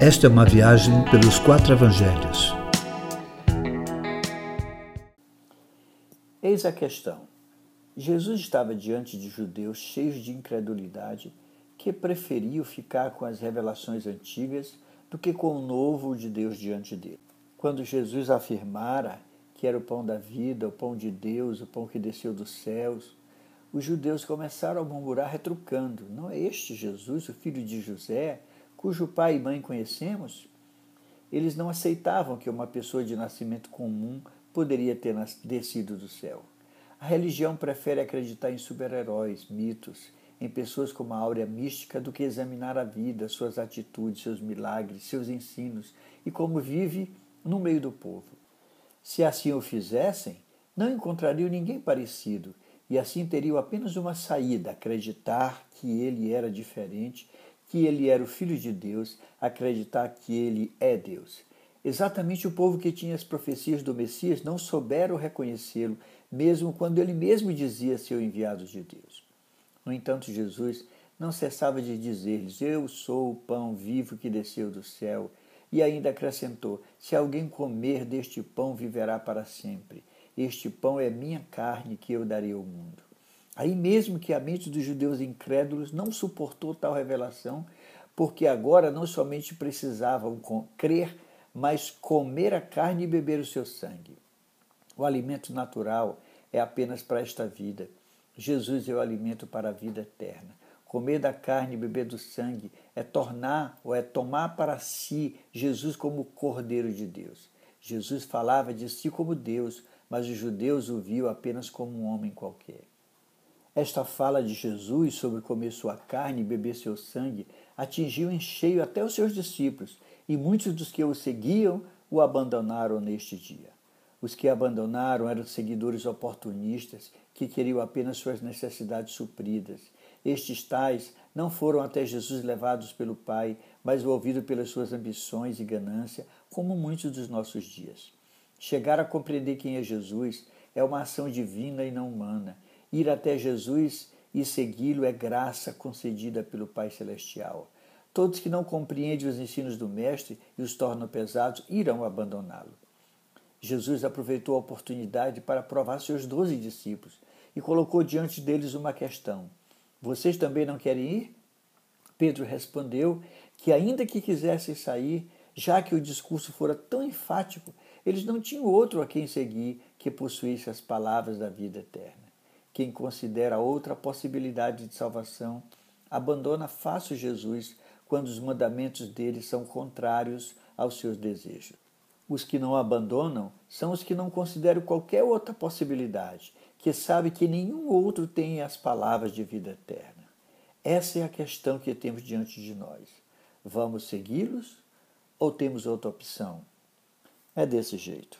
Esta é uma viagem pelos quatro evangelhos. Eis a questão. Jesus estava diante de judeus cheios de incredulidade que preferiam ficar com as revelações antigas do que com o novo de Deus diante dele. Quando Jesus afirmara que era o pão da vida, o pão de Deus, o pão que desceu dos céus, os judeus começaram a murmurar retrucando: Não é este Jesus, o filho de José, cujo pai e mãe conhecemos? Eles não aceitavam que uma pessoa de nascimento comum poderia ter descido do céu. A religião prefere acreditar em super-heróis, mitos, em pessoas com uma áurea mística do que examinar a vida, suas atitudes, seus milagres, seus ensinos e como vive no meio do povo. Se assim o fizessem, não encontrariam ninguém parecido e assim teriam apenas uma saída: acreditar que ele era diferente, que ele era o Filho de Deus, acreditar que ele é Deus. Exatamente o povo que tinha as profecias do Messias não souberam reconhecê-lo, mesmo quando ele mesmo dizia ser o enviado de Deus. No entanto, Jesus não cessava de dizer-lhes: Eu sou o pão vivo que desceu do céu. E ainda acrescentou: Se alguém comer deste pão, viverá para sempre. Este pão é minha carne que eu darei ao mundo. Aí mesmo que a mente dos judeus incrédulos não suportou tal revelação, porque agora não somente precisavam crer mas comer a carne e beber o seu sangue. O alimento natural é apenas para esta vida. Jesus é o alimento para a vida eterna. Comer da carne e beber do sangue é tornar ou é tomar para si Jesus como Cordeiro de Deus. Jesus falava de si como Deus, mas os judeus o viam apenas como um homem qualquer. Esta fala de Jesus sobre comer sua carne e beber seu sangue atingiu em cheio até os seus discípulos, e muitos dos que o seguiam o abandonaram neste dia. Os que abandonaram eram seguidores oportunistas que queriam apenas suas necessidades supridas. Estes tais não foram até Jesus levados pelo Pai, mas movidos pelas suas ambições e ganância, como muitos dos nossos dias. Chegar a compreender quem é Jesus é uma ação divina e não humana. Ir até Jesus e segui-lo é graça concedida pelo Pai Celestial. Todos que não compreendem os ensinos do Mestre e os tornam pesados irão abandoná-lo. Jesus aproveitou a oportunidade para provar seus doze discípulos e colocou diante deles uma questão: Vocês também não querem ir? Pedro respondeu que, ainda que quisessem sair, já que o discurso fora tão enfático, eles não tinham outro a quem seguir que possuísse as palavras da vida eterna. Quem considera outra possibilidade de salvação abandona fácil Jesus quando os mandamentos dele são contrários aos seus desejos. Os que não abandonam são os que não consideram qualquer outra possibilidade, que sabem que nenhum outro tem as palavras de vida eterna. Essa é a questão que temos diante de nós. Vamos segui-los ou temos outra opção? É desse jeito.